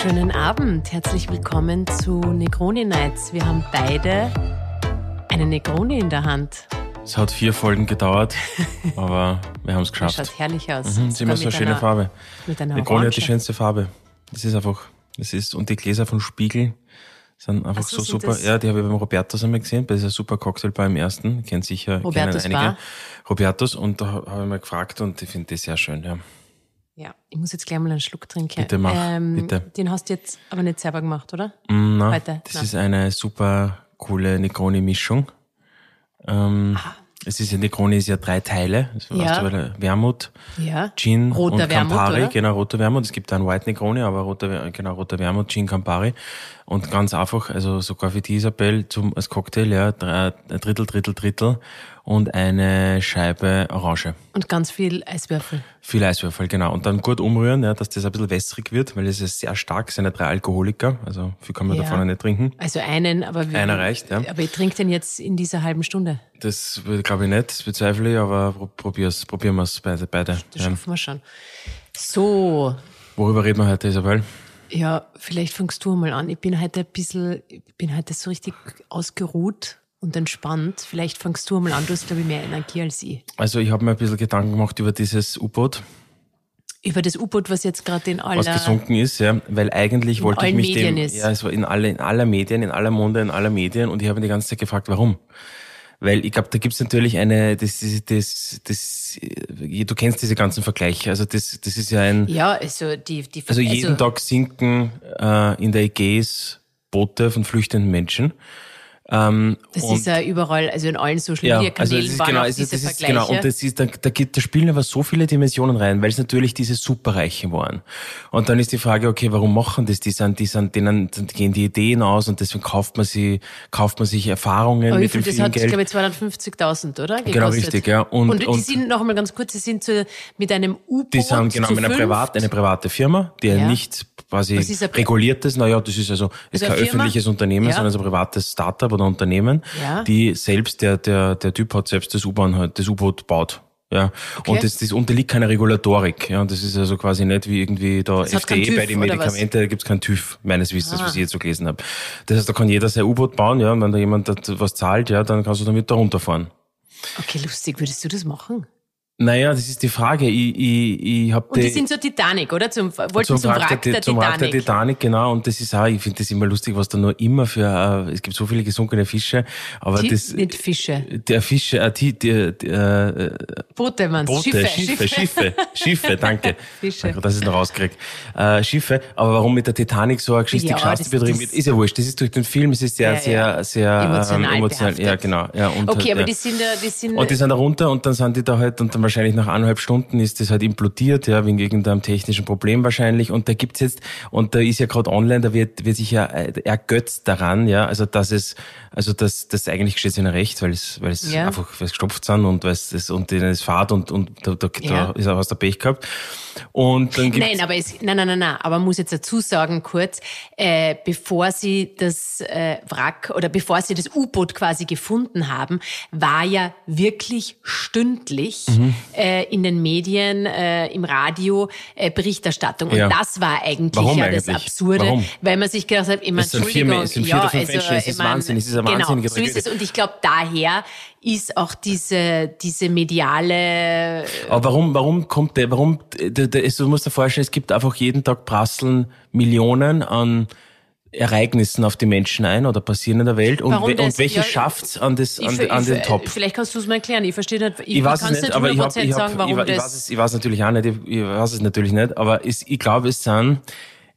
Schönen Abend, herzlich willkommen zu Negroni Nights. Wir haben beide eine Negroni in der Hand. Es hat vier Folgen gedauert, aber wir haben es geschafft. Schaut herrlich aus. Mhm, sie haben so eine schöne einer, Farbe. Mit einer Negroni hat die schönste Farbe. Das ist einfach, das ist, und die Gläser von Spiegel sind einfach Ach so, so sind super. das- Ja, die habe ich beim Robertus einmal gesehen, bei dieser super Cocktailbar im ersten. Kennt sicher, Robertus kennen einige. Bar? Robertus, und da habe ich mal gefragt und ich finde das sehr schön, ja. Ja, ich muss jetzt gleich mal einen Schluck trinken. Bitte mach, ähm, bitte. Den hast du jetzt aber nicht selber gemacht, oder? Mm, Na, Heute? das Na. ist eine super coole Negroni-Mischung. Ähm, es ist ja, Negroni ist ja drei Teile. Ah. Ja. du, Wermut, Ja. Gin Roter und Wermut, Campari, oder? genau, roter Wermut. Es gibt einen White Negroni, aber roter, genau, roter Wermut, Gin Campari. Und ganz einfach, also sogar für die Isabel zum, als Cocktail, ja, drei, ein Drittel, Drittel, Drittel und eine Scheibe Orange. Und ganz viel Eiswürfel. Viel Eiswürfel, genau. Und dann gut umrühren, ja, dass das ein bisschen wässrig wird, weil es ist sehr stark, es sind ja drei Alkoholiker, also viel kann man Ja. davon nicht trinken. Also einen, aber wir, Einer reicht, ja. Aber ich trinke den jetzt in dieser halben Stunde. Das glaube ich nicht, das bezweifle ich, aber pro- probier's, probieren wir es beide. beide. Das Ja. schaffen wir schon. So, Worüber reden wir heute, Isabel? Ja, vielleicht fängst du mal an. Ich bin heute ein bisschen, ich bin heute so richtig ausgeruht und entspannt. Vielleicht fängst du mal an. Du hast, glaube ich, mehr Energie als ich. Also ich habe mir ein bisschen Gedanken gemacht über dieses U-Boot, Über das U-Boot, was jetzt gerade in was aller... gesunken ist, ja, weil eigentlich wollte ich mich Medien dem, ist. ja, es war in alle, in aller Medien, in aller Munde, in aller Medien und ich habe mich die ganze Zeit gefragt, warum? Weil ich glaube, da gibt's natürlich eine, das, das, das, das, äh, du kennst diese ganzen Vergleiche, also das, das ist ja ein, Ja, also die... die also jeden Tag sinken äh, in der Ägäis Boote von flüchtenden Menschen. Ähm, Das ist ja überall, also in allen Social Ja, Media also Kanälen das ist genau, auch also diese das ist genau, und das ist, da, da, gibt, da spielen aber so viele Dimensionen rein, weil es natürlich diese Superreichen waren. Und dann ist die Frage, okay, warum machen das? Die sind, die sind, denen gehen die Ideen aus und deswegen kauft man sie, kauft man sich Erfahrungen aber mit viel, dem das vielen hat, Geld. glaube ich, 250.000, oder? Gekostet. Genau, richtig, ja. Und- Und, die und- sind, noch einmal ganz kurz, die sind zu, mit einem U-Boot die sind genau mit einer privat, eine private Firma, die ja. Ja. nicht quasi ist reguliertes, naja, das ist also ist Ist kein eine Firma? öffentliches Unternehmen, Ja. sondern so ein privates Startup oder Unternehmen, Ja. die selbst, der, der, der Typ hat selbst das U-Bahn, halt, das U-Boot baut. Ja, Okay. und das, das unterliegt keiner Regulatorik. Ja, und das ist also quasi nicht wie irgendwie da Das FDE bei den? Medikamenten, da gibt's keinen TÜV, meines Wissens, Ah. was ich jetzt so gelesen habe. Das heißt, da kann jeder sein U-Boot bauen, ja, und wenn da jemand was zahlt, ja, dann kannst du damit da runterfahren. Okay, lustig. Würdest du das machen? Naja, das ist die Frage. Ich, ich, ich hab Und die sind so Titanic, oder? Zum, wollten zum, zum Wrack der, zum Wrack der Titanic. Titanic, genau. Und das ist auch, ich finde das immer lustig, was da nur immer für, äh, es gibt so viele gesunkene Fische, aber Die- das, Nicht Fische. der Fische, äh, die, die, die, äh, Boote, meinst du? Boote, Schiffe. Schiffe, Schiffe, Schiffe, danke. Fische. Danke, dass ich noch rauskriege. Äh, Schiffe, aber warum mit der Titanic so eine Geschichte Ja, Geschichte betrieben wird, ist ja wurscht. Das ist durch den Film, es ist sehr, Ja, ja. sehr, sehr Emotional ähm, emotional. Ja, genau. Ja, und Okay, halt, aber die sind, ja- die sind, Und die sind da runter und dann sind die da halt, und dann wahrscheinlich nach eineinhalb Stunden ist das halt implodiert, ja, wegen irgendeinem technischen Problem wahrscheinlich. Und da gibt's jetzt, und da ist ja gerade online, da wird, wird sich ja äh, ergötzt daran, ja, also dass es, also das, das eigentlich steht ihnen recht, weil es, weil es Ja. einfach, gestopft sind und weil es, das, und denen es fahrt und, und da, da, Ja. da ist auch was der Pech gehabt. Und dann gibt's, Nein, aber es, nein, nein, nein, nein, aber man muss jetzt dazu sagen kurz, äh, bevor sie das äh, Wrack oder bevor sie das U-Boot quasi gefunden haben, war ja wirklich stündlich Mhm. Äh, in den Medien, äh, im Radio äh, Berichterstattung. Und Ja. das war eigentlich Warum ja das eigentlich? Absurde, Warum? weil man sich gedacht hat, vier Entschuldigung, es sind vier ja, fünf also, Menschen, es ist Wahnsinn, es ist eine genau, wahnsinnige so ist es. Und ich glaube, daher ist auch diese, diese mediale Aber warum, warum kommt der, warum, der, der, du musst dir vorstellen, es gibt einfach jeden Tag prasseln Millionen an Ereignissen auf die Menschen ein oder passieren in der Welt und, we- und welche Ja, schafft's an, das, an, Ich- an den Top? Vielleicht kannst du es mal erklären. Ich verstehe nicht. Ich, Ich weiß es nicht, aber ich, hab, 100% ich, hab, sagen, warum ich, ich, weiß es, ich weiß natürlich auch nicht, ich, ich weiß es natürlich nicht, aber es, ich glaube, es sind,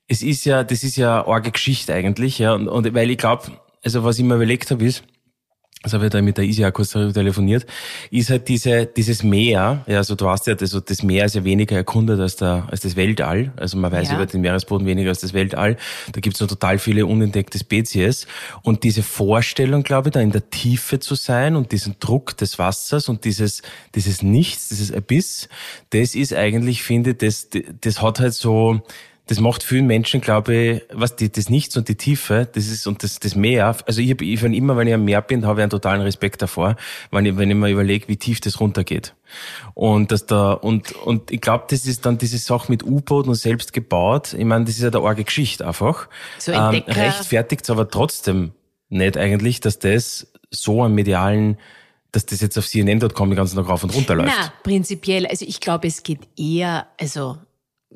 es ist ja, das ist ja eine arge Geschichte eigentlich, ja, und, und weil ich glaube, also was ich mir überlegt habe ist, das habe ich da mit der Isi auch kurz darüber telefoniert, ist halt diese, dieses Meer, ja, also du hast ja, das, das Meer ist ja weniger erkundet als, der, als das Weltall, also man weiß Ja. über den Meeresboden weniger als das Weltall, da gibt es noch total viele unentdeckte Spezies. Und diese Vorstellung, glaube ich, da in der Tiefe zu sein und diesen Druck des Wassers und dieses, dieses Nichts, dieses Abyss, das ist eigentlich, finde ich, das, das hat halt so, das macht vielen Menschen, glaube ich, was die, das Nichts und die Tiefe, das ist und das, das Meer. Also ich, ich wenn immer, wenn ich am Meer bin, habe ich einen totalen Respekt davor, wenn ich, wenn ich mir überlege, wie tief das runtergeht. Und dass da und und ich glaube, das ist dann diese Sache mit U-Boot und selbst gebaut. Ich meine, das ist ja der arge Geschichte einfach. So ähm, rechtfertigt aber trotzdem nicht eigentlich, dass das so am medialen, dass das jetzt auf CNN.com den ganzen Tag rauf und runter läuft. Na, prinzipiell, also ich glaube, es geht eher, also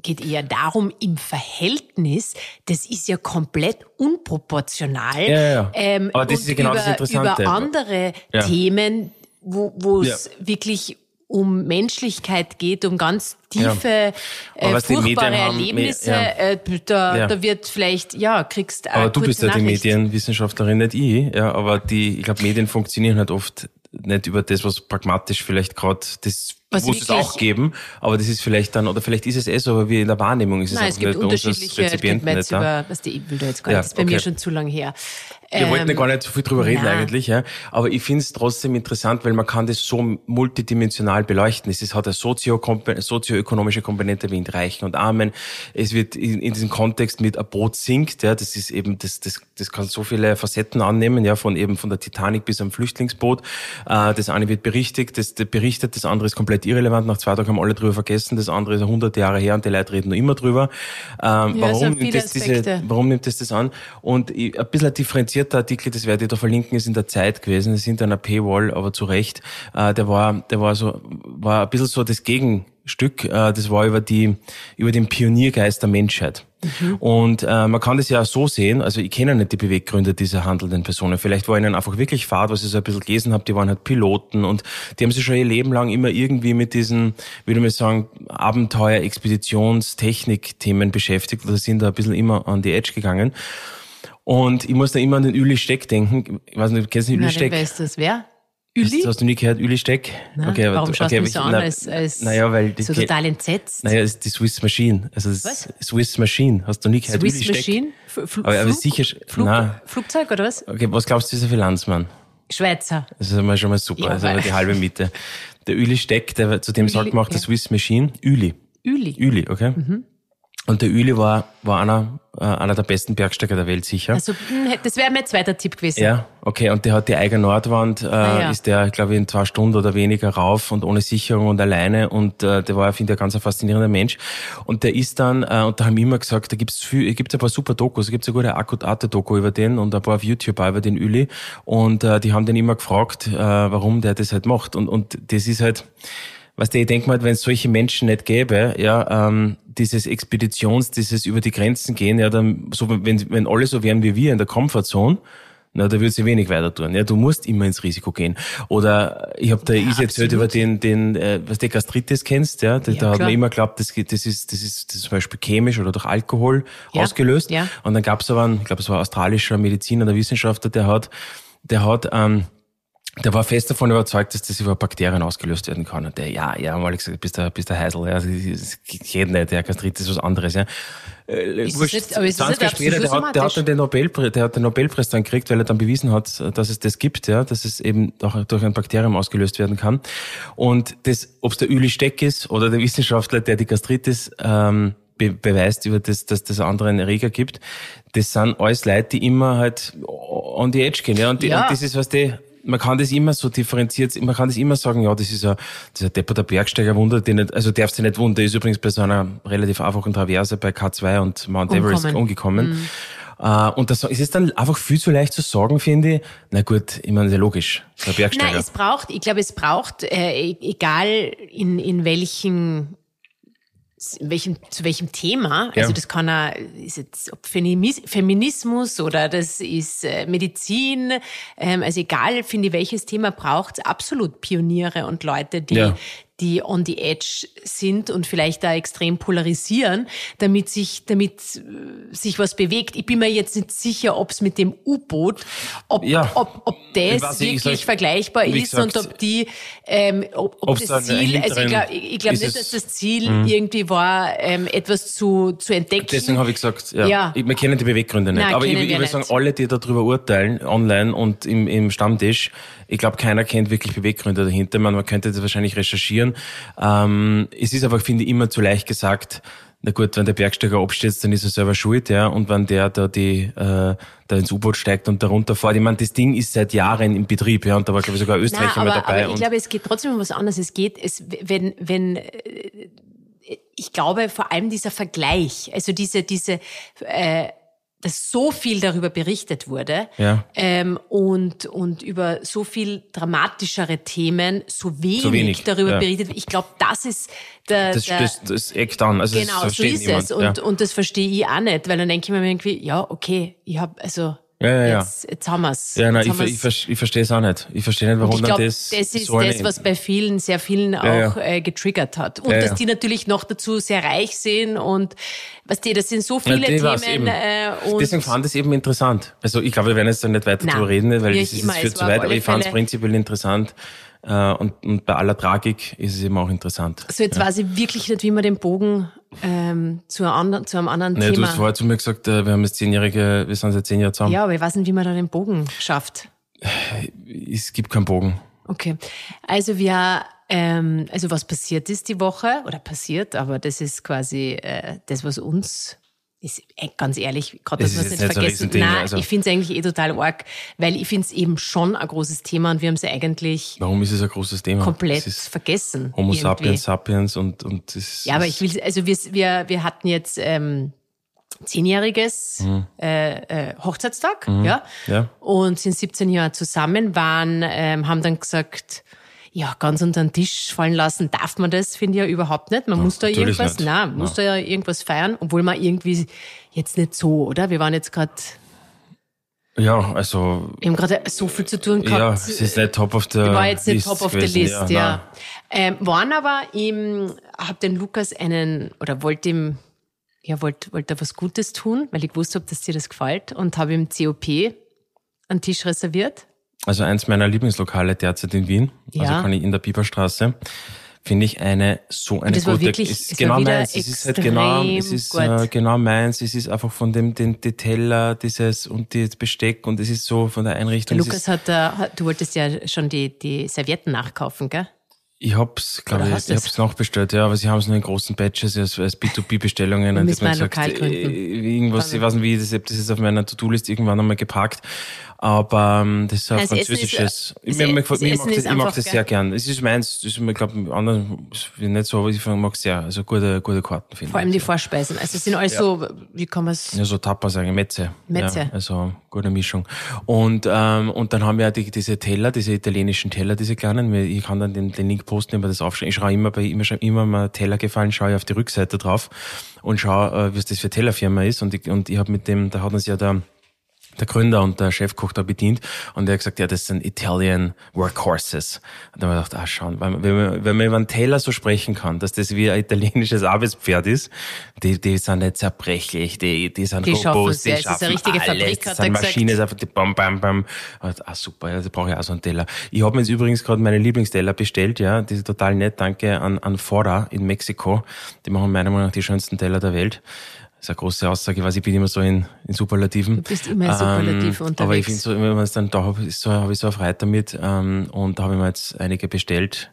geht eher darum, im Verhältnis, das ist ja komplett unproportional. Ja, ja, ja. Ähm, Aber das ist ja genau über, das Interessante. Über andere Ja. Themen, wo wo es Ja. wirklich um Menschlichkeit geht, um ganz tiefe, Aber äh, furchtbare haben, Erlebnisse. ja. Äh, da, Ja. da wird vielleicht, ja, kriegst Aber du bist ja die. Medienwissenschaftlerin, nicht ich. Ja, aber die, ich glaube, Medien funktionieren halt oft nicht über das, was pragmatisch vielleicht gerade das Was muss es auch geben, aber das ist vielleicht dann, oder vielleicht ist es eh so, aber wie in der Wahrnehmung ist es Nein, einfach es gibt nicht bei uns als unterschiedliche, Rezipienten nicht da. über, was die, ich will da jetzt gar Ja, nicht, das ist bei mir schon zu lang her. Wir wollten ja Ähm, gar nicht so viel drüber reden nein. eigentlich, ja. Aber ich finde es trotzdem interessant, weil man kann das so multidimensional beleuchten. Es ist, hat eine sozio sozioökonomische Komponente wie in Reichen und Armen. Es wird in, in diesem Kontext mit ein Boot sinkt, ja. Das ist eben, das, das, das kann so viele Facetten annehmen, ja. Von eben von der Titanic bis am Flüchtlingsboot. Äh, das eine wird berichtigt, das, das berichtet, das andere ist komplett irrelevant. Nach zwei Tagen haben alle drüber vergessen. Das andere ist hunderte Jahre her und die Leute reden noch immer drüber. Ähm, Ja, warum nimmt das diese, warum nimmt das das an? Und ich, ein bisschen ein differenzierter Artikel, das werde ich da verlinken, ist in der Zeit gewesen. Das ist hinter einer Paywall, aber zu Recht. Äh, der war, der war so, war ein bisschen so das Gegenstück. Äh, das war über die, über den Pioniergeist der Menschheit. Und äh, man kann das ja auch so sehen, also ich kenne nicht die Beweggründe dieser handelnden Personen. Vielleicht war ihnen einfach wirklich Fahrt, was ich so ein bisschen gelesen habe, die waren halt Piloten und die haben sich schon ihr Leben lang immer irgendwie mit diesen, würde man sagen, Abenteuer, Expeditions, Technik-Themen beschäftigt oder sind da ein bisschen immer an die Edge gegangen. Und ich muss da immer an den Üli Steck denken. Ich weiß nicht, kennst du den dann Steck? weißt du das wer? Hast, Üli? hast du nie gehört, Üli Steck? Na, aber warum du- schaust du aber mich so an, na- als, als naja, weil die so total entsetzt? Naja, es ist die Swiss Machine. Also Was? Swiss Machine. Hast du nie gehört? Swiss Steck? Machine? F Fl Aber- aber Flug? sicher- Flug. Flugzeug oder was? Okay, was glaubst du, dieser Finanzmann? Schweizer. Das ist einmal schon mal super. Ja, also die halbe Miete. Der Üli Steck, der, zu dem Üli, sagt man auch ja. der Swiss Machine. Üli. Üli. Üli, okay? Mhm. Und der Üli war, war einer, äh, einer der besten Bergsteiger der Welt sicher. Also, mh, das wäre mein zweiter Tipp gewesen. Ja, okay. Und der hat die eigene Nordwand, äh, Ah, ja. ist der, glaube ich, in zwei Stunden oder weniger rauf und ohne Sicherung und alleine. Und äh, der war, finde ich, ein ganz ein faszinierender Mensch. Und der ist dann, äh, und da haben wir immer gesagt, da gibt's viel, gibt's ein paar super Dokus, da gibt's eine gute Akut-Arte-Doku über den und ein paar auf YouTube auch über den Üli. Und äh, die haben den immer gefragt, äh, warum der das halt macht. Und, und das ist halt, was der, ich denke mal, wenn es solche Menschen nicht gäbe, ja, ähm, dieses Expeditions, dieses über die Grenzen gehen, ja, dann, so, wenn, wenn alle so wären wie wir in der Comfortzone, na, da würde sie wenig weiter tun. Ja, du musst immer ins Risiko gehen. Oder ich habe da Ja, Easy erzählt über den, den, äh, was der Gastritis kennst, ja, da, Ja, da hat man immer geglaubt, das, das ist, das ist, das ist zum Beispiel chemisch oder durch Alkohol Ja, ausgelöst. ja. Und dann gab es aber, einen, ich glaube, es war ein australischer Mediziner oder Wissenschaftler, der hat, der hat, ähm, der war fest davon überzeugt, dass das über Bakterien ausgelöst werden kann. Und der, ja, ja, mal gesagt, bist der, bist der Heisel, ja, das, geht nicht, der Gastritis ist was anderes, ja. Äh, Ist wurscht, nicht- aber ist das 20 nicht Jahre später, der hat, der hat dann den Nobelpreis, der hat den Nobelpreis dann gekriegt, weil er dann bewiesen hat, dass es das gibt, ja, dass es eben durch, durch ein Bakterium ausgelöst werden kann. Und das, ob es der Üli Steck ist oder der Wissenschaftler, der die Gastritis ähm, be beweist über das, dass das anderen Erreger gibt, das sind alles Leute, die immer halt on the edge gehen, ja. Und, Ja. und das ist, was die, man kann das immer so differenziert, man kann das immer sagen, ja, das ist ein, das ist ein depperter Bergsteiger, wundert den nicht, also darfst du nicht wundern, der ist übrigens bei so einer relativ einfachen Traverse bei K2 und Mount Everest Umkommen. umgekommen. Äh, und das es ist dann einfach viel zu leicht zu sagen, finde ich. Na gut, ich meine, sehr logisch, der Bergsteiger. Nein, es braucht, ich glaube, es braucht, äh, e- egal in, in welchen welchem, zu welchem Thema, Ja. also das kann er, ist jetzt ob Feminis- Feminismus oder das ist äh, Medizin, ähm, also egal, finde ich, welches Thema braucht absolut Pioniere und Leute, die, Ja. Die on the edge sind und vielleicht da extrem polarisieren, damit sich, damit äh, sich was bewegt. Ich bin mir jetzt nicht sicher, ob es mit dem U-Boot, ob, Ja. ob, ob das weiß wirklich sag- vergleichbar ist und ob die, ähm, ob, ob das Ziel, also ich glaube ich glaub nicht, dass das Ziel irgendwie war, ähm, etwas zu, zu entdecken. Deswegen habe ich gesagt, ja, Ja. Wir kennen die Beweggründe nicht. Nein, Aber ich, ich würde sagen, alle, die darüber urteilen, online und im, im Stammtisch, ich glaube, keiner kennt wirklich Beweggründe dahinter. Man, man könnte das wahrscheinlich recherchieren. Ähm, es ist aber, finde ich, immer zu leicht gesagt, na gut, wenn der Bergsteiger abstürzt, dann ist er selber schuld, ja. Und wenn der da die äh, da ins U-Boot steigt und darunter fährt, ich meine, das Ding ist seit Jahren in Betrieb, ja. Und da war glaube ich sogar Österreich Nein, mal aber, dabei. aber ich glaube, es geht trotzdem um was anderes. Es geht, es, wenn, wenn, äh, ich glaube vor allem dieser Vergleich, also diese, diese, äh, dass so viel darüber berichtet wurde Ja. ähm, und, und über so viel dramatischere Themen so wenig, wenig, darüber ja. berichtet. Ich glaube, das ist der, das, der das, das eckt an. Also genau so ist niemand. es und, und das verstehe ich auch nicht, weil dann denke ich mir irgendwie, ja okay, ich habe also Ja, ja, ja. jetzt, jetzt haben wir's. ja, nein, ich, ich, ich verstehe es auch nicht. Ich verstehe nicht, warum ich glaube, dann das, das, ist so das, was bei vielen, sehr vielen auch Ja, ja. Äh, getriggert hat. Und Ja, dass die natürlich noch dazu sehr reich sind und was die, das sind so viele Themen. Äh, und Deswegen fand ich es eben interessant. Also ich glaube, wir werden jetzt da nicht weiter Nein, drüber reden, weil das ist immer, jetzt es zu weit, aber ich fand es prinzipiell interessant. Äh, und, und bei aller Tragik ist es eben auch interessant. so jetzt weiß ich wirklich nicht, wie man den Bogen ähm, zu, einem anderen, zu einem anderen du Thema. hast vorher zu mir gesagt, äh, wir haben jetzt zehnjährige, wir sind seit zehn Jahren zusammen. ja, aber ich weiß nicht, wie man da den Bogen schafft. Es gibt keinen Bogen. Okay. Also wir, ähm, also was passiert ist die Woche oder passiert, aber das ist quasi äh, das, was uns ist äh, ganz ehrlich, gerade Das dass wir es nicht so vergessen. Riesending, Nein, also. ich finde es eigentlich eh total arg, weil ich finde es eben schon ein großes Thema und wir haben es eigentlich Warum ist es ein großes Thema? komplett vergessen. Homo irgendwie. sapiens sapiens und, und das Ja, aber ich will, also wir, wir, wir hatten jetzt ähm, zehnjähriges äh, äh, Hochzeitstag, ja, Ja. und sind 17 Jahre zusammen, waren, ähm, haben dann gesagt, ja, ganz unter den Tisch fallen lassen darf man das, finde ich ja überhaupt nicht. Man muss da irgendwas, nicht. nein, muss da ja irgendwas feiern, obwohl man irgendwie jetzt nicht so, oder? Wir waren jetzt gerade, Ja, also wir haben gerade so viel zu tun gehabt. ja, es ist nicht top of the war jetzt nicht list top of the list, ja. nein. Ähm, waren aber ihm, hab den Lukas einen, oder wollte ihm, ja, wollte wollte er was Gutes tun, weil ich gewusst habe, dass dir das gefällt und habe ihm COP einen Tisch reserviert. Also eins meiner Lieblingslokale derzeit in Wien, Ja. also kann ich in der Biberstraße, finde ich eine so eine das war gute. wirklich- es ist genau meins. Es ist halt genau, es ist äh, genau meins. Es ist einfach von dem den, die Teller, dieses und die Besteck und es ist so von der Der Einrichtung. es Lukas ist, hat, äh, du wolltest ja schon die, die Servietten nachkaufen, gell? ich hab's, glaube ich, ich hab's nachbestellt, ja, aber sie haben es nur in großen Batches als, als B2B-Bestellungen. Wir Und ein Lokal gründen. äh, irgendwas, ich weiß nicht, wie das, das ist auf meiner To-Do-List irgendwann einmal geparkt. Aber ähm, das ist ein ist, französisches. ich, mir, mir, das mir Essen mag das, ist ich mag das sehr gern. Es ist meins, das ist mir, glaube ich, anderen ist nicht so, aber ich mag es sehr. Also gute, gute Karten finde Vor allem die ich. Vorspeisen. Also es sind alles so, wie kann man es, Ja, so Tapas sagen, Metze. Metze. Ja, also gute Mischung. Und, ähm, und dann haben wir ja die, diese Teller, diese italienischen Teller, diese kleinen. Ich kann dann den, den Link posten, über das aufschreiben. Ich schaue immer bei immer, immer mal Teller gefallen, schaue ich auf die Rückseite drauf und schaue, äh, was das für Tellerfirma ist. Und ich, und ich habe mit dem, da hat uns ja der der Gründer und der Chefkoch da bedient und er hat gesagt, ja, das sind Italian Workhorses. Und dann habe ich gedacht, ah, schauen, wenn man, wenn man, über einen Teller so sprechen kann, dass das wie ein italienisches Arbeitspferd ist, die, die sind nicht zerbrechlich, die, die sind Die schaffen robust, die ja, es ist eine schaffen richtige alles, Fabrik, hat sind. Maschinen, einfach die bam, bam, bam. Und, Ah, super, ja, da brauche ich auch so einen Teller. Ich habe mir jetzt übrigens gerade meine Lieblingsteller bestellt, ja, die sind total nett, danke an, an Fora in Mexiko. Die machen meiner Meinung nach die schönsten Teller der Welt. Das ist eine große Aussage, ich weiß, ich bin immer so in, in Superlativen. Du bist immer in Superlativ unterwegs. Aber ich finde so, wenn man es dann da habe, ist so, habe ich so eine Freude damit. Ähm, und da habe ich mir jetzt einige bestellt.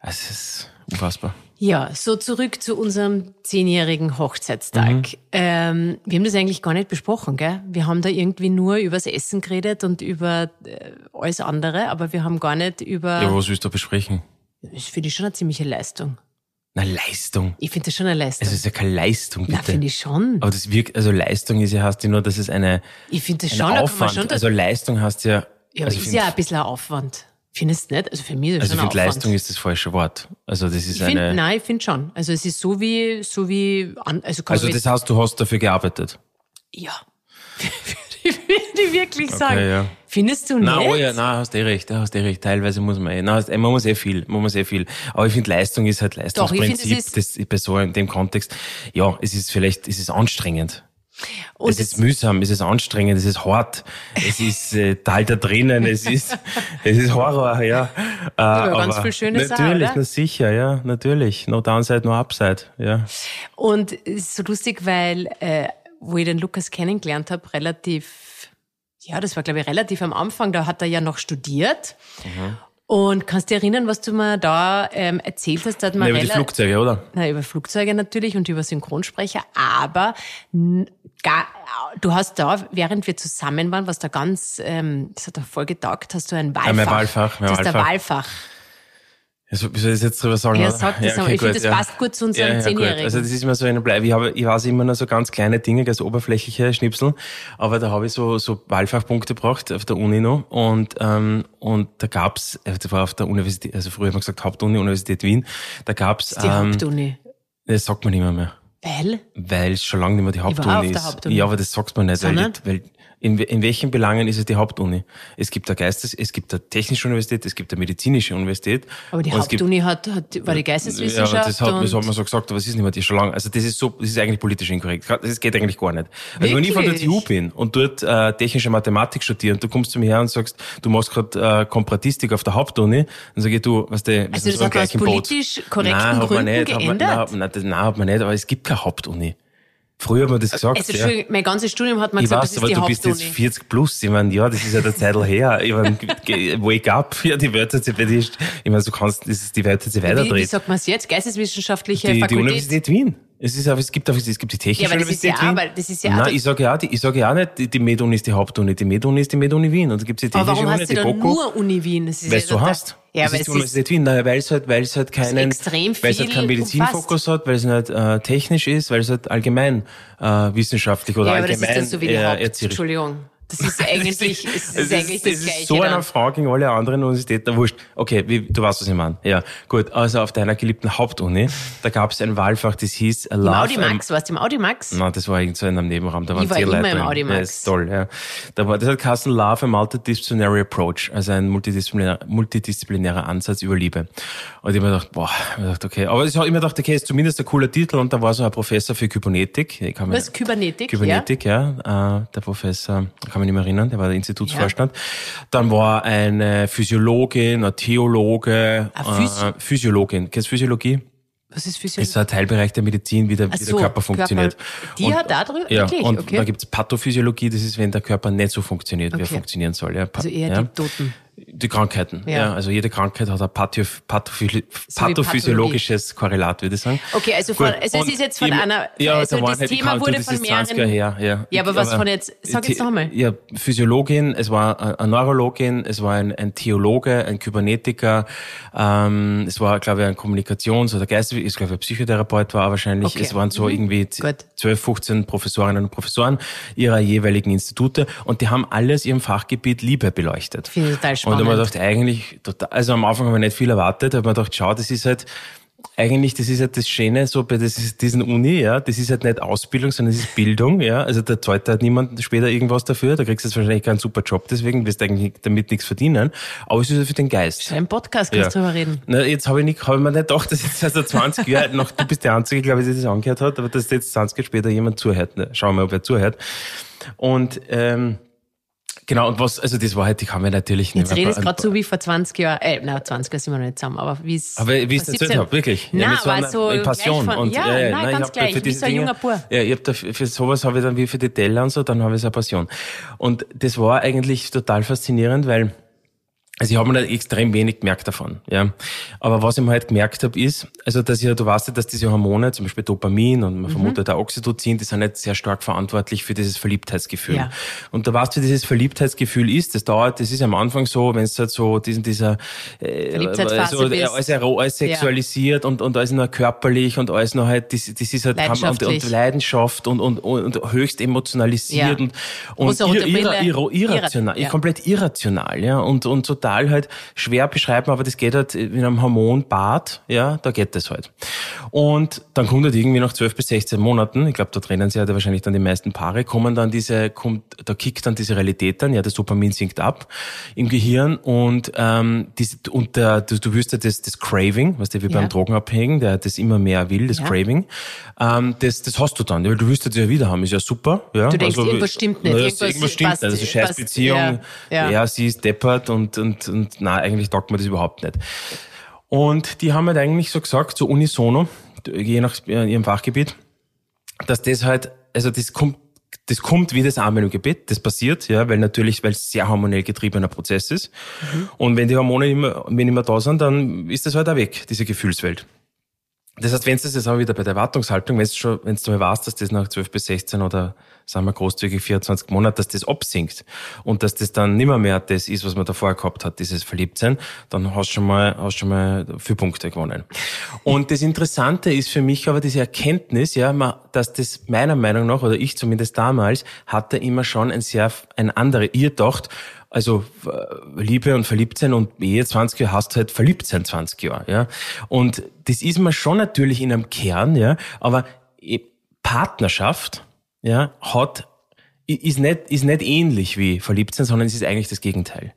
Es ist unfassbar. Ja, so zurück zu unserem zehnjährigen Hochzeitstag. Mhm. Ähm, wir haben das eigentlich gar nicht besprochen, gell? Wir haben da irgendwie nur übers Essen geredet und über äh, alles andere, aber wir haben gar nicht über. Ja, was willst du besprechen? das finde ich schon eine ziemliche Leistung. Na, Leistung. Ich finde das schon eine Leistung. Es ist ja keine Leistung, Na, bitte. finde ich schon. Aber das wirkt, also Leistung ist ja, heißt ja nur, dass es eine, Ich finde das ein schon, Aufwand, schon. also Leistung heißt ja, ja, aber also ist find- ja ein bisschen ein Aufwand. Findest du nicht? Also für mich ist das also Aufwand. Leistung ist das falsche Wort. Also das ist ich find, eine, nein, ich finde schon. Also es ist so wie, so wie, also also das heißt, du hast dafür gearbeitet. ja. Würde ich wirklich sagen. ja. Findest du Na, nicht? oh ja, na, hast eh recht, hast eh recht. Teilweise muss man eh, na, hast, man muss eh viel, man muss eh viel. Aber ich finde, Leistung ist halt Doch, ich find, Leistungsprinzip, es das bei so in dem Kontext. Ja, es ist vielleicht, es ist anstrengend. Und es ist mühsam, es ist anstrengend, es ist hart, es ist äh, Tal da drinnen, es ist, es ist Horror, ja. Äh, aber ganz viel schöne Sachen, Natürlich, na sicher, ja, natürlich. No downside, no upside, ja. Und es ist so lustig, weil äh, wo ich den Lukas kennengelernt habe, relativ, ja, das war glaube ich relativ am Anfang, da hat er ja noch studiert. Und kannst du dich erinnern, was du mir da ähm, erzählt hast? Da hat man Ja, über die Flugzeuge, oder? Na, über Flugzeuge natürlich und über Synchronsprecher, aber gar, du hast da, während wir zusammen waren, was da ganz, ähm, das hat da voll getaugt, hast du ein Wahlfach. mein Wahlfach, mein das ist der Wahlfach. Also, wie soll ich jetzt drüber sagen? Ja, oder? sag das einmal. Ich finde, das passt gut zu unserem ja, ja. Zehnjährigen. Also das ist immer so eine Bleibe. Ich, habe, ich weiß immer nur so ganz kleine Dinge, ganz oberflächliche Schnipsel, aber da habe ich so, so Wahlfachpunkte gebracht auf der Uni noch und, ähm, und da gab's, äh, das war auf der Universität, also früher haben wir gesagt Hauptuni, Universität Wien, da gab's, ist die ähm, Hauptuni. das sagt man nicht mehr mehr. Weil? Weil es schon lange nicht mehr die Hauptuni ist. Hauptuni. Ja, aber das sagt man nicht. Weil, Sondern? weil in, in welchen Belangen ist es die Hauptuni? Es gibt eine Geistes, es gibt eine technische Universität, es gibt eine medizinische Universität. Aber die gibt- Hauptuni hat, hat, war die Geisteswissenschaft. ja, das hat, das hat man so gesagt, aber es ist nicht mehr die schon lange. Also das ist so, das ist eigentlich politisch inkorrekt. Das geht eigentlich gar nicht. Also wenn ich von der Wirklich? TU bin und dort äh, technische Mathematik studiere und du kommst zu mir her und sagst, du machst gerade äh, Komparatistik auf der Hauptuni, dann sage ich, du, was der, Also das hat man aus politisch korrekten Gründen geändert? Nein, hat man, nein, nein, hat man nicht, aber es gibt keine Hauptuni. Früher hat man das gesagt. also, ja. Mein ganzes Studium hat man Ich gesagt, weiß, das ist aber die du bist jetzt Hauptuni. 40 plus. Ich meine, ja, das ist ja der Zeitl her. Ich meine, wake up. Ja, die Welt hat sich bei dir, ich meine, du kannst, das ist, die Welt hat sich Wie, wie weiterdreht. sagt man es jetzt? Geisteswissenschaftliche Die, die Fakultät? Universität Wien. Es ist aber, es gibt auch, es gibt die Technische Ja, aber das ist ja Universität auch- Wien. weil das ist ja Nein, ich sage ja, die, ich sage ja auch nicht, die, Med-Uni ist die Hauptuni. Die Med-Uni ist die Med-Uni Wien. Und da gibt es die aber Technische warum Uni, hast du die dann nur Uni Wien? Das ist Weil ja du hast. Ja, das aber ist die ist, Universität Wien, naja, weil es halt, weil es halt keinen, weil es halt keinen Medizinfokus hat, weil es nicht äh, technisch ist, weil es halt allgemein äh, wissenschaftlich oder ja, aber das allgemein ist dann so wie die äh, Haupt... Entschuldigung. Das ist eigentlich, es ist, Es eigentlich das, das Gleiche. ist so dann. eine Frage gegen alle anderen Universitäten. Wurscht. Okay, wie, du weißt, was ich meine. Ja, gut. Also auf deiner geliebten Hauptuni, da gab es ein Wahlfach, das hieß Im Love Audi and- Max, warst du im Audi Max? Nein, das war irgend so in einem Nebenraum. Da waren Ich war immer Leute im drin. Audi Max. Ja, ist toll, ja. Da war, das hat Kassen Love, a Multidisciplinary Approach, also ein multidisziplinärer, multidisziplinärer Ansatz über Liebe. Und ich hab mir gedacht, boah, ich gedacht, okay. Aber ich habe immer gedacht, okay, ist zumindest ein cooler Titel und da war so ein Professor für Kybernetik. Ich kann mich- Was? Kybernetik? Kybernetik, ja. Äh, der Professor, kann mich nicht mehr erinnern, der war der Institutsvorstand. Dann war eine Physiologin, ein Theologe, Ah, Physio- äh, Physiologin. Kennst du Physiologie? Ja. Was ist Physio ist so ein Teilbereich der Medizin, wie der, wie der so, Körper funktioniert. Die und, hat da drüber? Ja, Wirklich? und Okay. da gibt's Pathophysiologie, das ist, wenn der Körper nicht so funktioniert, wie er Okay. funktionieren soll. Ja, Also eher ja. die Toten. Die Krankheiten, ja. Ja. Also jede Krankheit hat ein Pathoph Pathophy So pathophysiologisches Korrelat, würde ich sagen. Okay, also von- also es ist jetzt von ich- einer- ja, also das Thema kann- wurde von ist 20 mehreren- her, ja. Ja, aber was von jetzt- sag jetzt The- noch einmal. Ja, Physiologin, es war ein- eine Neurologin, es war ein, ein Theologe, ein Kybernetiker, ähm, es war, glaube ich, ein Kommunikations- oder Geist, ich glaube, ein Psychotherapeut war wahrscheinlich. Okay. Es waren so Mhm. irgendwie Gut. 12, 15 Professorinnen und Professoren ihrer jeweiligen Institute und die haben alles ihrem Fachgebiet Liebe beleuchtet. Finde total da spannend. habe ich gedacht, eigentlich, total, also am Anfang habe ich nicht viel erwartet, habe mir gedacht, schau, das ist halt, eigentlich, das ist halt das Schöne so bei das ist diesen Uni, ja, das ist halt nicht Ausbildung, sondern es ist Bildung, ja. Also da zahlt halt niemand später irgendwas dafür, da kriegst du jetzt wahrscheinlich keinen super Job, deswegen wirst du eigentlich damit nichts verdienen. Aber es ist halt für den Geist. Ein Podcast kannst du drüber reden. Na, jetzt habe ich nicht, habe ich mir nicht gedacht, dass jetzt also 20 Jahre noch, du bist der Einzige, glaube ich, der das angehört hat, aber dass jetzt 20 Jahre später jemand zuhört. Ne? Schauen wir mal, ob er zuhört. Und, ähm, genau, und was, also das war halt, ich kann mir natürlich Jetzt nicht redest mehr- gerade so wie vor 20 Jahren, äh, na, 20 Jahre sind wir noch nicht zusammen, aber wie es. Aber wie ich es erzählt 17 habe, wirklich. Nein, mit so einer so Passion. von, und, ja, ja, nein, ich ganz hab gleich, für diese so ein junger Bub. Ja, ich hab da, für sowas habe ich dann wie für die Teller und so, dann habe ich so eine Passion. Und das war eigentlich total faszinierend, weil also ich habe mir da extrem wenig gemerkt davon, ja. Aber was ich mir halt gemerkt habe, ist, also dass ja, du weißt ja, dass diese Hormone, zum Beispiel Dopamin und Mhm. man vermutet auch Oxytocin, die sind nicht sehr stark verantwortlich für dieses Verliebtheitsgefühl. Ja. Und da weißt du, wie dieses Verliebtheitsgefühl ist, das dauert, das ist am Anfang so, wenn es halt so diesen, dieser, äh, so, bist. alles, ero- alles sexualisiert und, und alles nur körperlich und alles nur halt, das, das ist halt, und, und Leidenschaft und, und, und höchst emotionalisiert Ja. und, und Rosarote ir, ir, ir, irrational, Ja. komplett irrational, ja, und, und total halt schwer beschreiben, aber das geht halt in einem Hormonbad, ja, da geht das halt. Und dann kommt halt irgendwie nach 12 bis 16 Monaten, ich glaube, da trennen sich halt wahrscheinlich dann die meisten Paare, kommen dann diese, kommt, da kickt dann diese Realität dann, ja, das Dopamin sinkt ab im Gehirn und, ähm, diese, und der, du, du wirst ja das, das Craving, was der wie Ja. beim Drogenabhängen, der das immer mehr will, das Ja. Craving, ähm, das, das hast du dann, weil du wirst das ja wieder haben, ist ja super, ja. Du denkst, irgendwas stimmt nicht, na, irgendwas irgendwas stimmt passt- nicht, also scheiß passt- Beziehung, ja, ja. ja, sie ist deppert und, und, und na, eigentlich taugt mir das überhaupt nicht. Und die haben halt eigentlich so gesagt, so unisono, je nach ihrem Fachgebiet, dass das halt, also das kommt das kommt wie das Amen im Gebet, das passiert, ja, weil natürlich, weil es sehr hormonell getriebener Prozess ist. Mhm. Und wenn die Hormone immer, wenn immer da sind, dann ist das halt auch weg, diese Gefühlswelt. Das heißt, wenn es das jetzt auch wieder bei der Erwartungshaltung, wenn du schon, wenn du mal weißt, dass das nach 12 bis 16 oder sagen wir großzügig 24 Monate, dass das absinkt und dass das dann nimmer mehr das ist, was man davor gehabt hat, dieses Verliebtsein, dann hast du schon mal, hast schon mal vier Punkte gewonnen. Und das Interessante ist für mich aber diese Erkenntnis, ja, dass das meiner Meinung nach, oder ich zumindest damals, hatte immer schon ein sehr, ein anderer, ihr dacht, also äh, Liebe und Verliebtsein und Ehe 20 Jahre hast halt Verliebtsein 20 Jahre, ja. Und das ist mir schon natürlich in einem Kern, ja, aber Partnerschaft, ja, hat, ist nicht, ist nicht ähnlich wie Verliebtsein, sondern es ist eigentlich das Gegenteil.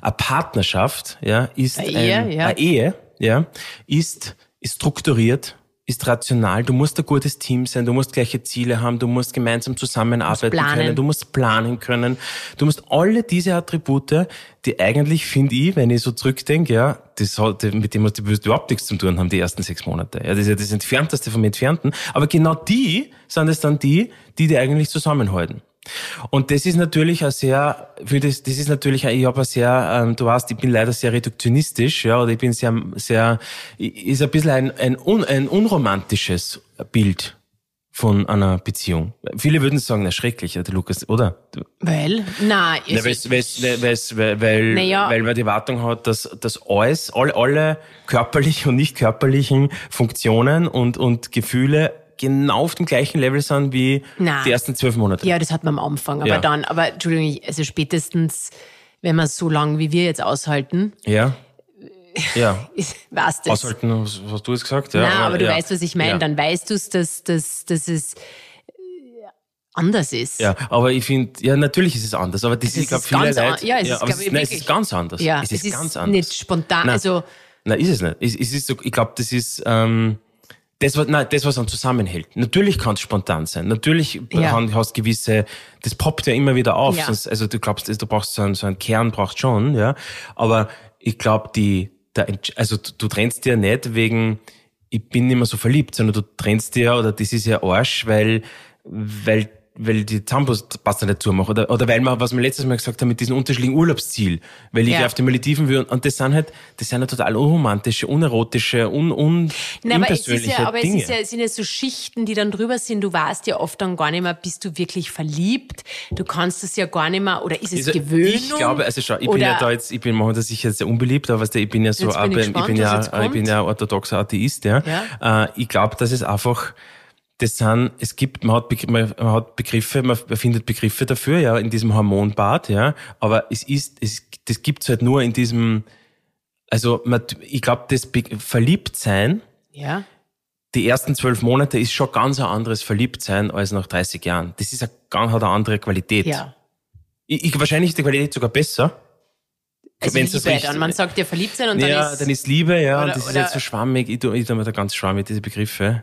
Eine Partnerschaft, ja, ist eine Ehe, ein, ja. Eine Ehe, ja, ist, ist strukturiert, ist rational, du musst ein gutes Team sein, du musst gleiche Ziele haben, du musst gemeinsam zusammenarbeiten musst können, du musst planen können, du musst alle diese Attribute, die eigentlich, finde ich, wenn ich so zurückdenke, ja, das hat, mit dem du überhaupt nichts zu tun haben, die ersten sechs Monate. Ja, das ist ja das Entfernteste vom Entfernten. Aber genau die sind es dann die, die die eigentlich zusammenhalten. Und das ist natürlich ein sehr, für das, das ist natürlich, ein, ich habe ein sehr, ähm, du weißt, ich bin leider sehr reduktionistisch, ja, oder ich bin sehr, sehr, ist ein bisschen ein, ein, un, ein unromantisches Bild von einer Beziehung. Viele würden sagen, na schrecklich, der Lukas, oder? Weil? Nein, na, weil's, weil's, weil's, weil, weil, naja. weil man die Wartung hat, dass, dass alles, alle, alle körperlichen und nicht körperlichen Funktionen und, und Gefühle genau auf dem gleichen Level sind wie Nein. die ersten zwölf Monate. Ja, das hat man am Anfang. Aber ja. dann, aber Entschuldigung, also spätestens, wenn man so lange wie wir jetzt aushalten. Ja. Ja. weißt das. Aushalten, was, was du jetzt gesagt, ja. Nein, aber, aber du ja. weißt, was ich meine. Ja. Dann weißt du es, dass, dass, dass es anders ist. Ja, aber ich finde, ja, natürlich ist es anders, aber das, das ist, ich glaube, viele Leute, ja, es ja, ist, aber es, nein, es ist ganz anders. Ja, es, ist, es ist ganz anders. nicht spontan, nein, also. Nein, ist es nicht. Es, es ist so, ich glaube, das ist, ähm, das, was, nein, das, was uns zusammenhält. Natürlich kann es spontan sein. Natürlich ja. hast gewisse, das poppt ja immer wieder auf. Ja. Sonst, also du glaubst, du brauchst so einen, so einen Kern, brauchst schon, ja. Aber ich glaube, die, der, also du, du trennst dir nicht wegen, ich bin nicht mehr so verliebt, sondern du trennst dir, oder das ist ja Arsch, weil, weil weil die Zahnpasta nicht zumachen. Oder, oder weil man, was wir letztes Mal gesagt haben, mit diesem unterschiedlichen Urlaubsziel. Weil ich ja. auf die Malediven will. Und das sind halt, das sind halt total unromantische, unerotische, un, un, Nein, aber es ist ja, aber Dinge. es ist ja, es sind ja so Schichten, die dann drüber sind. Du weißt ja oft dann gar nicht mehr, bist du wirklich verliebt? Du kannst es ja gar nicht mehr, oder ist es also Gewöhnung? Ich glaube, also schau, ich bin ja da jetzt, ich bin das sicher sehr unbeliebt, aber ich bin ja so, bin ich, gespannt, ich, bin ja, ich bin ja orthodoxer Atheist, ja. ja? Äh, ich glaube, dass es einfach, das sind, es gibt, man hat, man hat Begriffe, man findet Begriffe dafür, ja, in diesem Hormonbad, ja, aber es ist, es, das gibt's halt nur in diesem, also man, ich glaube, das Be Verliebtsein, ja. die ersten zwölf Monate ist schon ganz ein anderes Verliebtsein als nach 30 Jahren. Das ist eine, ganz, hat eine andere Qualität. Ja. Ich, ich, wahrscheinlich ist die Qualität sogar besser. Also Liebe, das richtig, dann man sagt ja verliebt sein und dann ja, ist... dann ist Liebe, ja, oder, und das ist jetzt so schwammig. Ich tue, ich tue mir da ganz schwammig, diese Begriffe.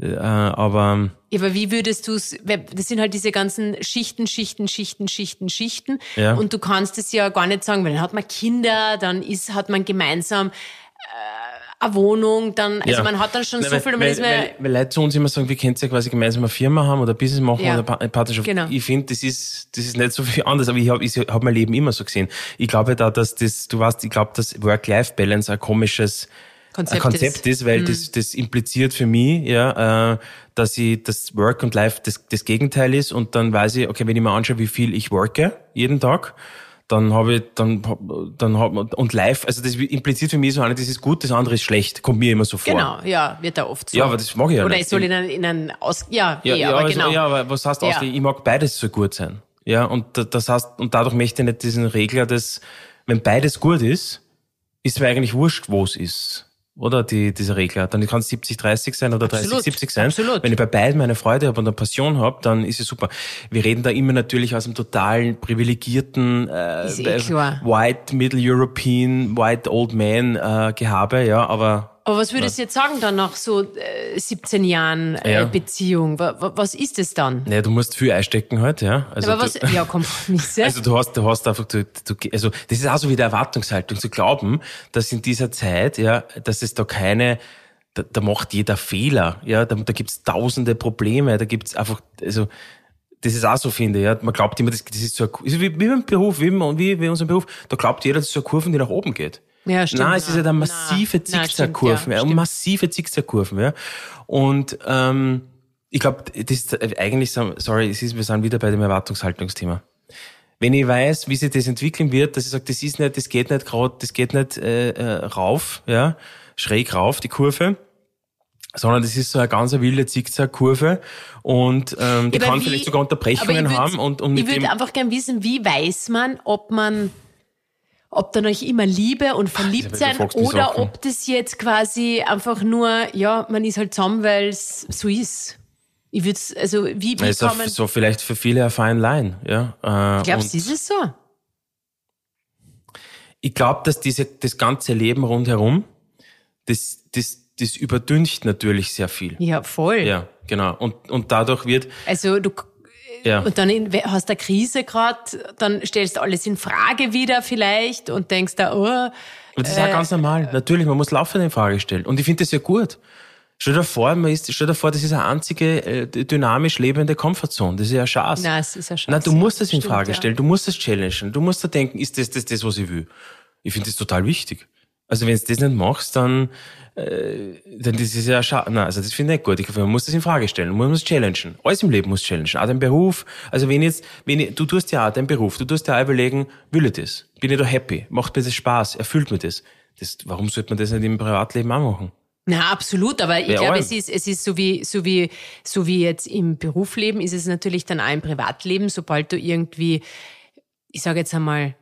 Äh, aber. Ja, aber wie würdest du es, das sind halt diese ganzen Schichten, Schichten, Schichten, Schichten, Schichten. Ja. Und du kannst es ja gar nicht sagen, weil dann hat man Kinder, dann ist, hat man gemeinsam, äh, eine Wohnung, dann, also ja. man hat dann schon Nein, so viel, weil, weil, weil, weil Leute zu uns immer sagen, wir können ja quasi gemeinsam eine Firma haben oder Business machen ja. oder eine Partnerschaft. Genau. Ich finde, das ist, das ist nicht so viel anders, aber ich habe ich hab mein Leben immer so gesehen. Ich glaube da, dass das, du weißt, ich glaube, dass Work-Life-Balance ein komisches, Konzept, Konzept ist, ist weil mhm. das, das impliziert für mich, ja, äh, dass ich das Work und Life das, das Gegenteil ist und dann weiß ich, okay, wenn ich mir anschaue, wie viel ich worke jeden Tag, dann habe ich, dann, dann hab, und live, also das impliziert für mich so, das ist gut, das andere ist schlecht, kommt mir immer so vor. Genau, ja, wird da oft so. Ja, aber das mag ich ja Oder nicht. ich soll in einen, in einen Aus, ja, ja, eh, ja, aber also, genau. Ja, aber was heißt ja. aus, ich mag beides so gut sein. Ja, und das heißt, und dadurch möchte ich nicht diesen Regler, dass, wenn beides gut ist, ist mir eigentlich wurscht, wo es ist oder? Die, diese Regler. Dann kann es 70-30 sein oder 30-70 sein. Absolut. Wenn ich bei beiden meine Freude habe und eine Passion habe, dann ist es super. Wir reden da immer natürlich aus einem totalen privilegierten äh, eh White Middle European White Old Man äh, Gehabe, ja, aber aber was würdest du jetzt sagen dann nach so äh, 17 Jahren äh, ja. Beziehung? Was, was ist es dann? Naja, du musst viel einstecken halt, ja. Also Aber was, du, ja, Kompromisse. Also du hast, du hast einfach, du, du, also das ist auch so wie die Erwartungshaltung, zu glauben, dass in dieser Zeit, ja, dass es da keine, da, da macht jeder Fehler, ja, da, da gibt's tausende Probleme, da gibt's einfach, also das ist auch so, finde. Ja. Man glaubt immer, das, das ist so eine, ist wie, wie beim Beruf, wie, wie, wie unserem Beruf, da glaubt jeder, das ist so eine Kurve, die nach oben geht. Ja, stimmt. Nein, es ist ja dann massive Zickzackkurven, ja, ja, massive Zickzackkurven, ja. Und ähm, ich glaube, das ist eigentlich, sorry, es ist, wir sind wieder bei dem Erwartungshaltungsthema. Wenn ich weiß, wie sich das entwickeln wird, dass ich sage, das ist nicht, das geht nicht gerade, das geht nicht äh, äh, rauf, ja, schräg rauf, die Kurve, sondern das ist so eine ganz wilde Zickzackkurve und ähm, die ja, kann wie, vielleicht sogar Unterbrechungen haben. Und, und mit ich würde einfach gerne wissen, wie weiß man, ob man ob dann euch immer Liebe und verliebt sein oder ob das jetzt quasi einfach nur, ja, man ist halt zusammen, weil es so ist. Ich würde also wie, wie ist kann man... So vielleicht für viele eine fine line, ja. Äh, Glaubst du, ist es so? Ich glaube, dass diese, das ganze Leben rundherum, das, das, das überdüncht natürlich sehr viel. Ja, voll. Ja, genau. Und, und dadurch wird. Also du ja. und dann in, hast du eine Krise gerade, dann stellst du alles in Frage wieder vielleicht und denkst da, oh. Aber das ist äh, auch ganz normal. Natürlich, man muss laufend in Frage stellen. Und ich finde das ja gut. Stell dir vor, man ist, stell dir vor, das ist eine einzige äh, dynamisch lebende Comfortzone. Das ist ja Schatz. Nein, es ist ja Schatz. Nein, du musst das in Frage stellen, ja. du musst das challengen, du musst da denken, ist das das, das was ich will? Ich finde das total wichtig. Also wenn du das nicht machst, dann, äh, dann das ist ja schade. Nein, also das finde ich nicht gut. Ich, man muss das in Frage stellen, man muss challengen. Alles im Leben muss challengen. Auch dein Beruf. Also wenn jetzt, wenn ich, du tust ja auch deinen Beruf, du tust ja auch überlegen, will ich das? Bin ich da happy? Macht mir das Spaß? Erfüllt mir das? das warum sollte man das nicht im Privatleben auch machen? Na, absolut, aber ich glaube, es ist, es ist so wie, so wie, so wie jetzt im Berufsleben ist es natürlich dann auch im Privatleben, sobald du irgendwie, ich sage jetzt einmal,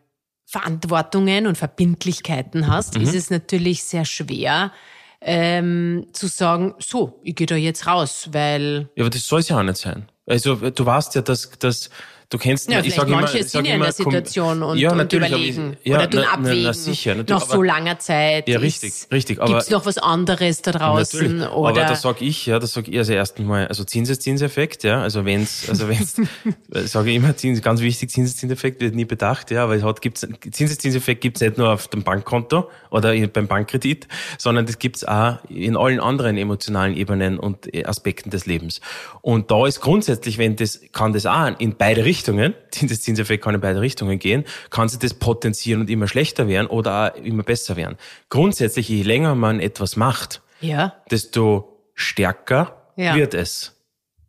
Verantwortungen und Verbindlichkeiten hast, mhm. ist es natürlich sehr schwer, ähm, zu sagen, so, ich gehe da jetzt raus, weil. Ja, aber das soll es ja auch nicht sein. Also du weißt ja, dass, dass Du kennst ja, ich sag manche immer, sind ja in der Situation und, ja, und überlegen ich, ja, oder tun na, abwägen. Na, sicher, nach aber, so langer Zeit. Ja, richtig, ist, richtig. Gibt es noch was anderes da draußen? Natürlich. Oder? Aber da sag ich, ja, da sag ich also erstmal, also Zinseszinseffekt, ja, also wenn's, also wenn's, sage ich immer, Zins, ganz wichtig, Zinseszinseffekt wird nie bedacht, ja, es hat, gibt's, Zinseszinseffekt gibt's nicht nur auf dem Bankkonto oder beim Bankkredit, sondern das gibt's auch in allen anderen emotionalen Ebenen und Aspekten des Lebens. Und da ist grundsätzlich, wenn das, kann das auch in beide Richtungen Richtungen, das Zinseffekt kann in beide Richtungen gehen, kann sich das potenzieren und immer schlechter werden oder auch immer besser werden. Grundsätzlich, je länger man etwas macht, ja. desto stärker ja. wird es.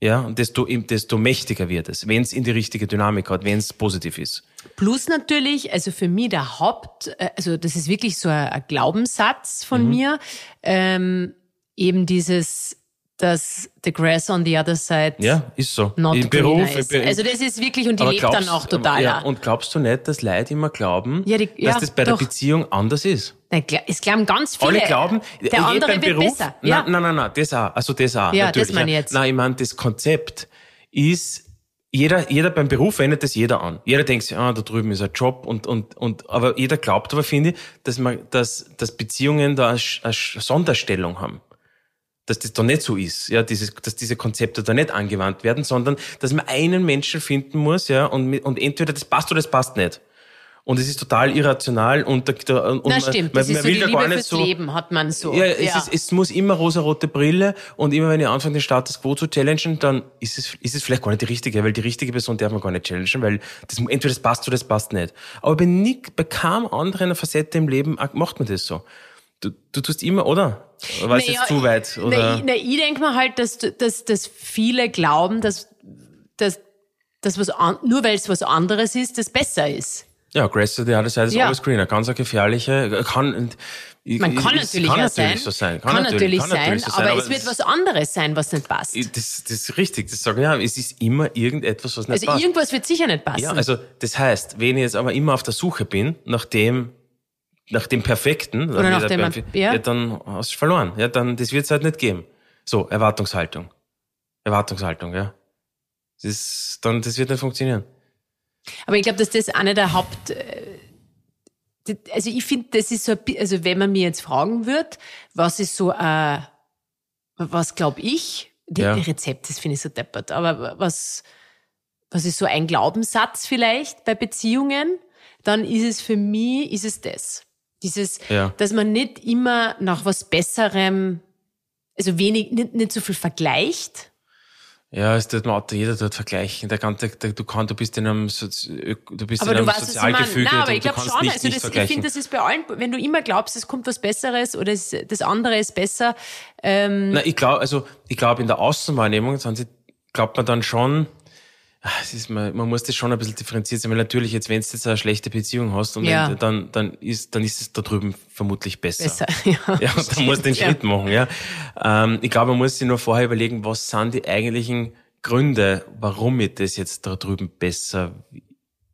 Ja, und desto, desto mächtiger wird es, wenn es in die richtige Dynamik hat, wenn es positiv ist. Plus natürlich, also für mich der Haupt, äh, also das ist wirklich so ein, Glaubenssatz von mhm. mir, ähm, eben dieses dass the grass on the other side ja, ist so. not Im Beruf, ist. Also das ist wirklich, und die lebt glaubst, dann auch total. Ja, und glaubst du nicht, dass Leute immer glauben, ja, die, ja, dass das bei doch. der Beziehung anders ist? Es glauben ganz viele. Alle glauben, der andere beim wird Beruf, besser. Ja. Nein, nein, nein, nein, das auch. Also das auch. Ja, natürlich. das meine ich jetzt. Nein, ich meine, das Konzept ist, jeder, jeder beim Beruf wendet das jeder an. Jeder denkt sich, ah, da drüben ist ein Job und, und, und, aber jeder glaubt aber, finde ich, dass man, dass, dass Beziehungen da eine, eine Sonderstellung haben dass das da nicht so ist, ja, dieses, dass diese Konzepte da nicht angewandt werden, sondern dass man einen Menschen finden muss, ja, und, und entweder das passt oder das passt nicht. Und es ist total irrational und, da, und Na, stimmt, man, das man, ist so will da gar nicht so. Leben hat man so. Ja, es, ja. Ist, es muss immer rosa-rote Brille und immer wenn ich anfange, den Status quo zu challengen, dann ist es, ist es vielleicht gar nicht die richtige, weil die richtige Person darf man gar nicht challengen, weil das, entweder das passt oder das passt nicht. Aber bei, Nick, bei keinem anderen Facette im Leben macht man das so. Du, du tust immer, oder? Oder war es jetzt zu weit? Oder? Na, na, ich denke mal halt, dass, dass, dass viele glauben, dass, dass, dass was an, nur weil es was anderes ist, das besser ist. Ja, Grace to the other side is ja. always greener. Ganz eine gefährliche, kann, man kann natürlich, kann ja natürlich sein. so sein. Kann, kann natürlich, kann sein, so sein, aber, es wird was anderes sein, was nicht passt. Das, das ist richtig, das sage ich ja. Es ist immer irgendetwas, was nicht also passt. Also irgendwas wird sicher nicht passen. Ja, also das heißt, wenn ich jetzt aber immer auf der Suche bin, nach dem, nach dem Perfekten, Oder nach dem, ja. ja. dann hast du verloren. Ja, dann, das wird es halt nicht geben. So, Erwartungshaltung. Erwartungshaltung, ja. Das ist, dann, das wird nicht funktionieren. Aber ich glaube, dass das eine der Haupt, äh, also ich finde, das ist so, also wenn man mir jetzt fragen wird, was ist so, äh, was glaube ich, die, ja. Rezept, das finde ich so deppert, aber was, was ist so ein Glaubenssatz vielleicht bei Beziehungen, dann ist es für mich, ist es das. Dieses, ja. dass man nicht immer nach was Besserem, also wenig, nicht, nicht so viel vergleicht. Ja, es tut man jeder dort vergleichen. Der ganze, der, du kannst, du bist in einem, du bist aber in einem du weißt, Sozialgefüge Nein, aber ich glaube schon. nicht, Also nicht das, ich finde, das ist bei allen, wenn du immer glaubst, es kommt was Besseres oder es, das andere ist besser. Ähm, Na, ich glaube, also ich glaube in der Außenwahrnehmung sind sie, glaubt man dann schon, ist, man, man muss das schon ein bisschen differenziert sein, weil natürlich jetzt, wenn du jetzt eine schlechte Beziehung hast, und Ja. dann, dann ist, dann ist es da drüben vermutlich besser. besser. Ja, Ja, dann muss den ja. Schritt machen, ja. Ähm, ich glaube, man muss sich nur vorher überlegen, was sind die eigentlichen Gründe, warum ich das jetzt da drüben besser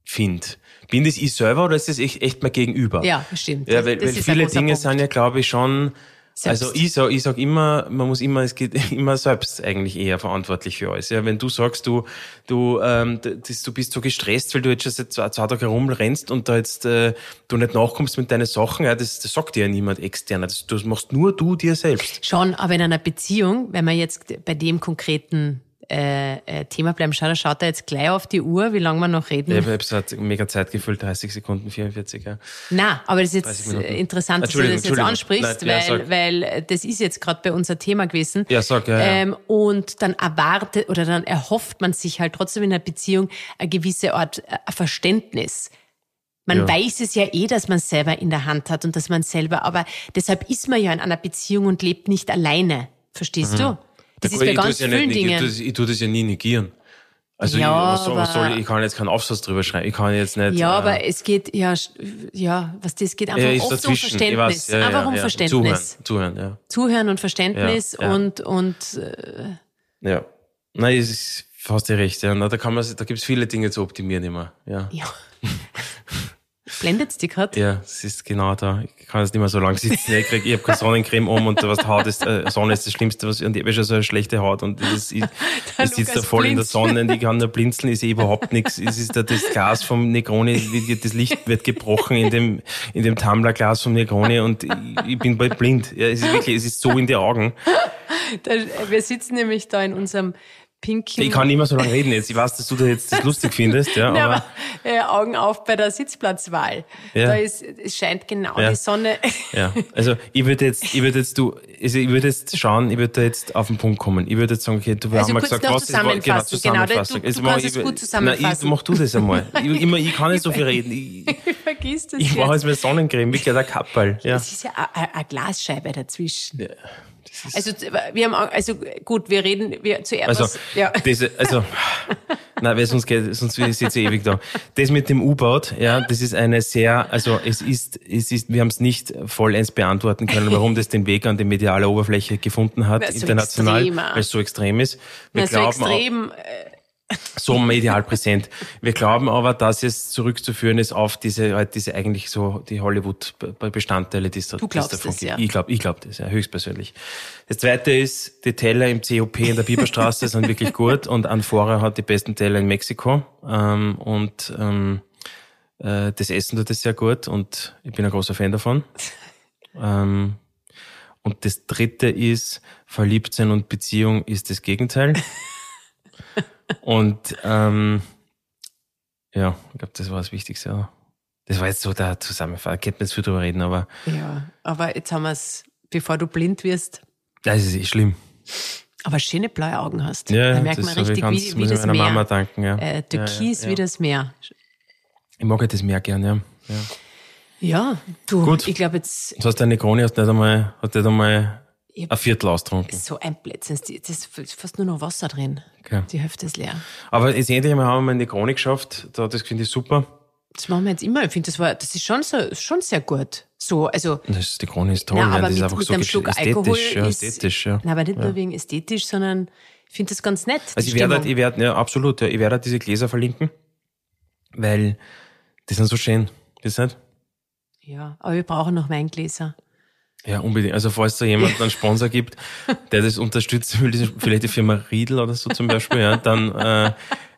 finde. Bin das ich selber oder ist das echt, echt mein Gegenüber? Ja, stimmt. Ja, weil, weil viele Dinge Punkt. sind ja, glaube ich, schon, Selbst. also ich sag, ich sag immer, man muss immer, es geht immer selbst eigentlich eher verantwortlich für alles. Ja, wenn du sagst, du, du, ähm, das, du bist so gestresst, weil du jetzt schon seit zwei, zwei Tagen herumrennst und da jetzt äh, du nicht nachkommst mit deinen Sachen, ja, das, das sagt dir ja niemand extern. Das, das machst nur du dir selbst. Schon, aber in einer Beziehung, wenn wir jetzt bei dem konkreten äh, äh, Thema bleiben, schau, da schaut er jetzt gleich auf die Uhr, wie lange wir noch reden. Ich habe es hat mega Zeit gefüllt, 30 Sekunden, 44, ja. Na, aber das ist 30 jetzt interessant, dass du das jetzt ansprichst, Nein, ja, weil, äh, das ist jetzt gerade bei unser Thema gewesen. Ja, sag, ja, ja. Ähm, und dann erwartet oder dann erhofft man sich halt trotzdem in einer Beziehung eine gewisse Art Verständnis. Man Ja. weiß es ja eh, dass man es selber in der Hand hat und dass man selber, aber deshalb ist man ja in einer Beziehung und lebt nicht alleine. Verstehst du? Das ist bei ich ganz ja vielen nicht, ich, Dingen. tu's- ich tue das ja nie negieren. Also Ja, ich, was soll, ich, ich kann jetzt keinen Aufsatz drüber schreiben. Ich kann jetzt nicht. Ja, äh, aber es geht, ja, ja, was das geht einfach ist oft um. Ich Verständnis. weiß, ja, ja, einfach um ja. Verständnis. Zuhören, zuhören, ja. Zuhören und Verständnis Ja, ja. und, und äh, Ja. Nein, es ist fast recht, ja. Na, da kann man, da gibt's viele Dinge zu optimieren immer, ja. ja. Blendet's dich gerade? Ja, es ist genau da. Ich kann jetzt nicht mehr so lange sitzen. Ich, krieg, ich habe keine Sonnencreme um und was Haut ist, äh, Sonne ist das Schlimmste, was, und ich habe schon so eine schlechte Haut und das ist, ich, ich sitze da voll in der. Sonne und ich kann nur blinzeln, ich sehe überhaupt nichts. Es ist da das Glas vom Negroni, das Licht wird gebrochen in dem, in dem Tumblerglas vom Negroni und ich, ich bin bald blind. Ja, es ist wirklich, es ist so in die Augen. Da, wir sitzen nämlich da in unserem pinken Ich kann nicht mehr so lange reden jetzt. Ich weiß, dass du da jetzt das lustig findest, ja, aber, aber äh, Augen auf bei der Sitzplatzwahl. Ja. Da ist, es scheint genau Ja. die Sonne. Ja, also ich würde jetzt, ich würde jetzt du, also ich würde jetzt schauen, ich würde da jetzt auf den Punkt kommen. Ich würde jetzt sagen, okay, du wir Also haben mal gesagt, was ist, genau, zusammenfassen. Genau, Zusammenfassung. du- du kannst mach es ich- gut zusammenfassen. Nein, ich, mach du das einmal. Ich, immer, ich kann nicht so viel reden. Ich, Vergiss das ich mache jetzt mal Sonnencreme, wirklich der Kappel. Ja. Es ist ja eine- Glasscheibe dazwischen. Ja, das Also wir haben, auch- also gut, wir reden, wir zuerst. Also, was, ja. das, also, nein, weil sonst geht, sonst sitze ich ewig da. Das mit dem U-Boot, ja, das ist eine sehr, also es ist, es ist, wir haben es nicht vollends beantworten können, warum das den Weg an die mediale Oberfläche gefunden hat, Weil es so international, war. weil es so extrem ist. Wir so glauben auch, extrem. äh, so medial präsent. Wir glauben aber, dass es zurückzuführen ist auf diese, halt diese eigentlich so die Hollywood-Bestandteile, die es da Du glaubst es davon das, gibt. ja. Ich glaube, ich glaube das, ja, höchstpersönlich. Das zweite ist, die Teller im COP in der Biberstraße sind wirklich gut und Anfora hat die besten Teller in Mexiko. Ähm, und ähm, äh, das Essen dort ist sehr gut und ich bin ein großer Fan davon. Ähm, und das dritte ist, Verliebtsein und Beziehung ist das Gegenteil. Und ähm, ja, ich glaube, das war das Wichtigste. Das war jetzt so der Zusammenfassung. Könnte man jetzt viel drüber reden, aber Ja, aber jetzt haben wir es, bevor du blind wirst, das ist eh schlimm. aber schöne blaue Augen hast. Ja, da merkt das man habe ich richtig, ganz- wie, wie das meiner Meer. Mama danken, ja. Äh, Türkis Ja, ja, wie ja. das Meer. Ich mag das mehr gern, ja. ja. Du, Gut. ich glaube jetzt Das heißt, deine Krone hast nicht einmal, hat nicht einmal ein Viertel austrunken. so ein Plätzchen, es ist fast nur noch Wasser drin. Okay. Die Hälfte ist leer. Aber jetzt endlich einmal haben wir mal in die Krone geschafft. Da, das finde ich super. Das machen wir jetzt immer. Ich finde, das war, das ist schon so, schon sehr gut. So, also, Das, die Krone ist toll. ja. aber das mit, ist einfach mit so einem Schluck ästhetisch. Alkohol ja, ist, ästhetisch, ja. na, aber nicht nur wegen ästhetisch, sondern ich finde das ganz nett. Also ich werde, Stimmung. ich werde, ja, absolut, ja, ich werde diese Gläser verlinken, weil die sind so schön. Das nicht? Ja, aber wir brauchen noch Weingläser. Ja, unbedingt. Also falls da jemand einen Sponsor gibt, der das unterstützen will, vielleicht die Firma Riedel oder so zum Beispiel, ja, dann äh,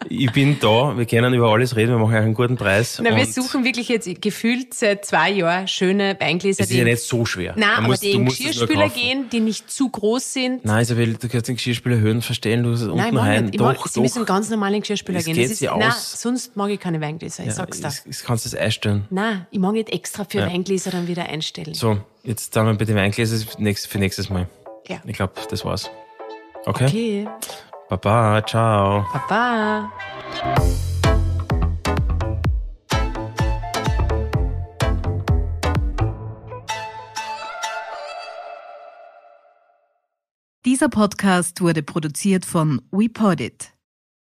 ich bin da, wir können über alles reden, wir machen einen guten Preis. Na, wir suchen wirklich jetzt gefühlt seit zwei Jahren schöne Weingläser, es ist ja nicht so schwer. Nein, aber muss- die in musst Geschirrspüler gehen, die nicht zu groß sind. Nein, Isabel, du kannst den Geschirrspüler Höhen verstellen, du musst unten Nein, ich mag rein. nicht. Ich doch, mag, doch. Sie müssen ganz normal in Geschirrspüler Es gehen. geht Das ist, sich nein, aus. sonst mag ich keine Weingläser, ich ja, sag's dir. es kannst du das einstellen. Nein, ich mag nicht extra für Ja. Weingläser dann wieder einstellen. So, jetzt sind wir bei den Weingläsern für nächstes, für nächstes Mal. Ja. Ich glaube, das war's. Okay? Okay. Baba, ciao. Baba. Dieser Podcast wurde produziert von WePodit.